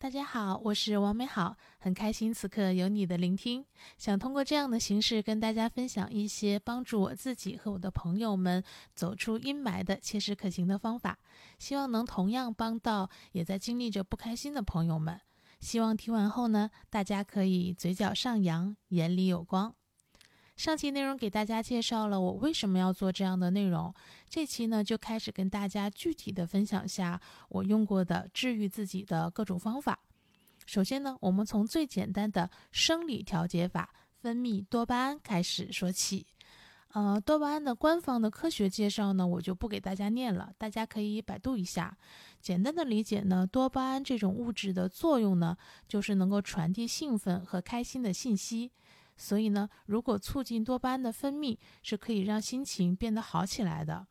大家好，我是王美好，很开心此刻有你的聆听。想通过这样的形式跟大家分享一些帮助我自己和我的朋友们走出阴霾的切实可行的方法，希望能同样帮到也在经历着不开心的朋友们。希望听完后呢，大家可以嘴角上扬，眼里有光。上期内容给大家介绍了我为什么要做这样的内容，这期呢就开始跟大家具体的分享下我用过的治愈自己的各种方法。首先呢，我们从最简单的生理调节法——分泌多巴胺开始说起。呃，多巴胺的官方的科学介绍呢，我就不给大家念了，大家可以百度一下。简单的理解呢，多巴胺这种物质的作用呢，就是能够传递兴奋和开心的信息。所以呢，如果促进多巴胺的分泌，是可以让心情变得好起来的。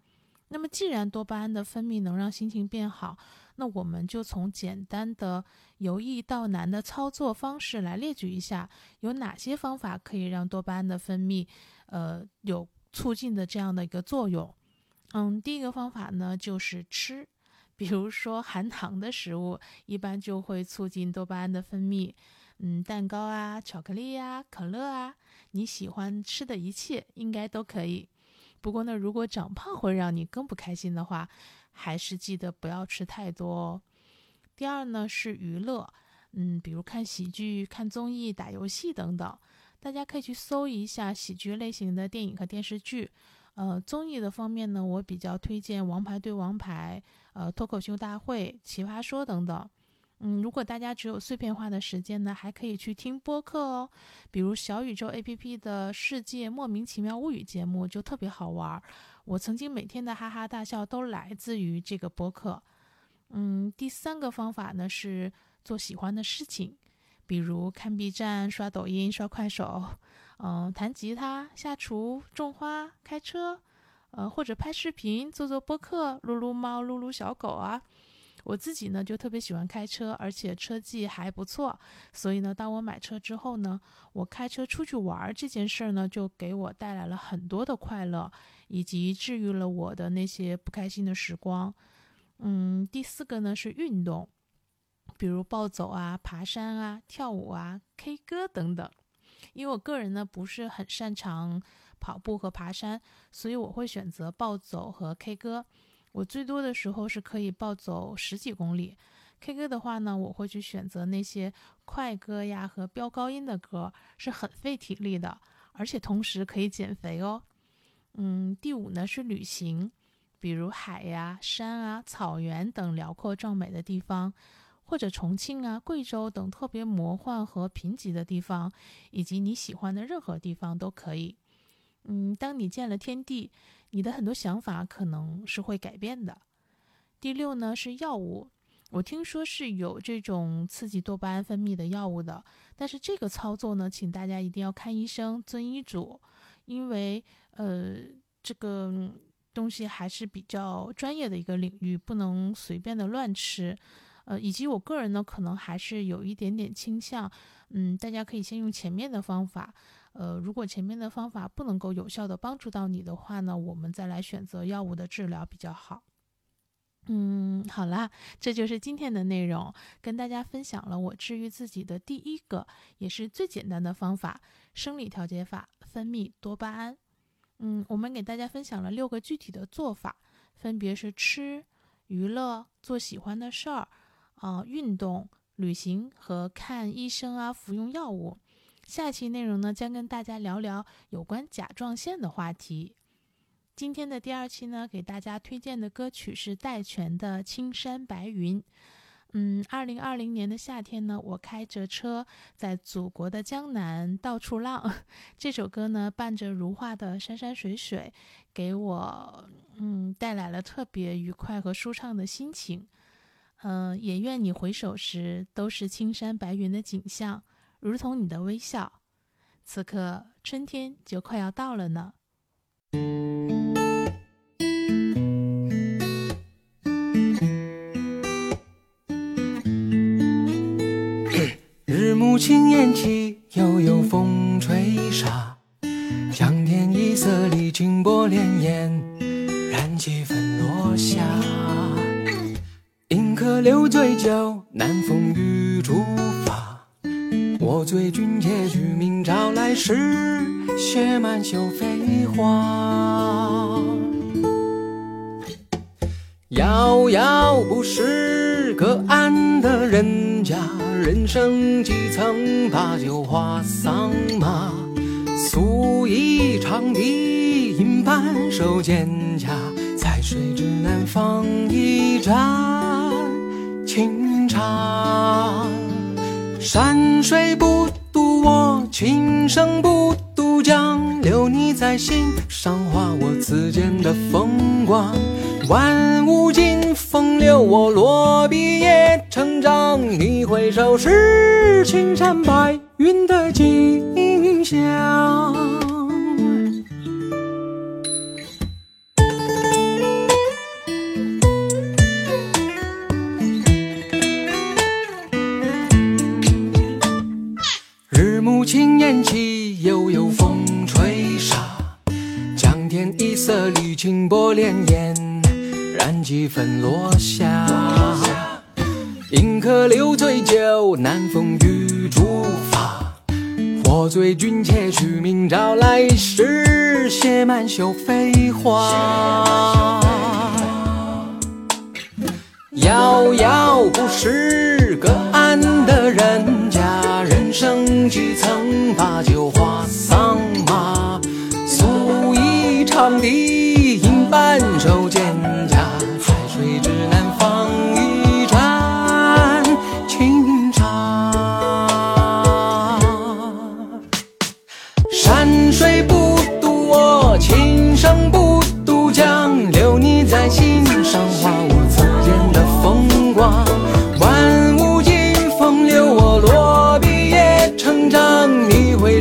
那么，既然多巴胺的分泌能让心情变好，那我们就从简单的由易到难的操作方式来列举一下，有哪些方法可以让多巴胺的分泌，呃，有促进的这样的一个作用。嗯，第一个方法呢，就是吃，比如说含糖的食物，一般就会促进多巴胺的分泌。嗯，蛋糕啊，巧克力呀，可乐啊，你喜欢吃的一切应该都可以。不过呢，如果长胖会让你更不开心的话，还是记得不要吃太多哦。第二呢是娱乐，嗯，比如看喜剧、看综艺、打游戏等等，大家可以去搜一下喜剧类型的电影和电视剧。呃，综艺的方面呢，我比较推荐《王牌对王牌》、呃，《脱口秀大会》、《奇葩说》等等。嗯，如果大家只有碎片化的时间呢，还可以去听播客哦，比如小宇宙 APP 的《世界莫名其妙物语》节目就特别好玩儿，我曾经每天的哈哈大笑都来自于这个播客。嗯，第三个方法呢是做喜欢的事情，比如看 B 站、刷抖音、刷快手，嗯，弹吉他、下厨、种花、开车，呃，或者拍视频、做做播客、撸撸猫、撸撸小狗啊。我自己呢就特别喜欢开车，而且车技还不错，所以呢，当我买车之后呢，我开车出去玩这件事儿呢，就给我带来了很多的快乐，以及治愈了我的那些不开心的时光。嗯，第四个呢是运动，比如暴走啊、爬山啊、跳舞啊、K 歌等等。因为我个人呢不是很擅长跑步和爬山，所以我会选择暴走和 K 歌。我最多的时候是可以暴走十几公里，K 歌的话呢，我会去选择那些快歌呀和飙高音的歌，是很费体力的，而且同时可以减肥哦。嗯，第五呢是旅行，比如海呀、山啊、草原等辽阔壮美的地方，或者重庆啊、贵州等特别魔幻和贫瘠的地方，以及你喜欢的任何地方都可以。嗯，当你见了天地。你的很多想法可能是会改变的。第六呢是药物，我听说是有这种刺激多巴胺分泌的药物的，但是这个操作呢，请大家一定要看医生，遵医嘱，因为呃这个东西还是比较专业的一个领域，不能随便的乱吃。呃，以及我个人呢，可能还是有一点点倾向，嗯，大家可以先用前面的方法。呃，如果前面的方法不能够有效的帮助到你的话呢，我们再来选择药物的治疗比较好。嗯，好啦，这就是今天的内容，跟大家分享了我治愈自己的第一个也是最简单的方法——生理调节法，分泌多巴胺。嗯，我们给大家分享了六个具体的做法，分别是吃、娱乐、做喜欢的事儿、啊运动、旅行和看医生啊，服用药物。下期内容呢，将跟大家聊聊有关甲状腺的话题。今天的第二期呢，给大家推荐的歌曲是戴荃的《青山白云》。嗯，二零二零年的夏天呢，我开着车在祖国的江南到处浪。这首歌呢，伴着如画的山山水水，给我嗯带来了特别愉快和舒畅的心情。嗯，也愿你回首时都是青山白云的景象。如同你的微笑，此刻春天就快要到了呢。日暮青烟起，悠悠风吹沙，江天一色里，清波潋滟，燃几分落霞。饮客留醉酒，难南风雨竹醉君且去，明朝来时，写满袖飞花。遥遥不是隔岸的人家，人生几曾把酒话桑麻。素衣长笛，银半手蒹葭，在水之南方一盏清茶。山水不渡我，琴声不渡江，留你在心上，画我此间的风光。万物尽风流，我落笔也成章。你回首是青山白云的景象。波潋滟，染几分落霞。饮客留醉酒，南风雨竹发。我醉君且去，明朝来时，写满绣飞花。遥遥不是隔岸的人家，人生几曾把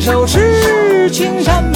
都是青山。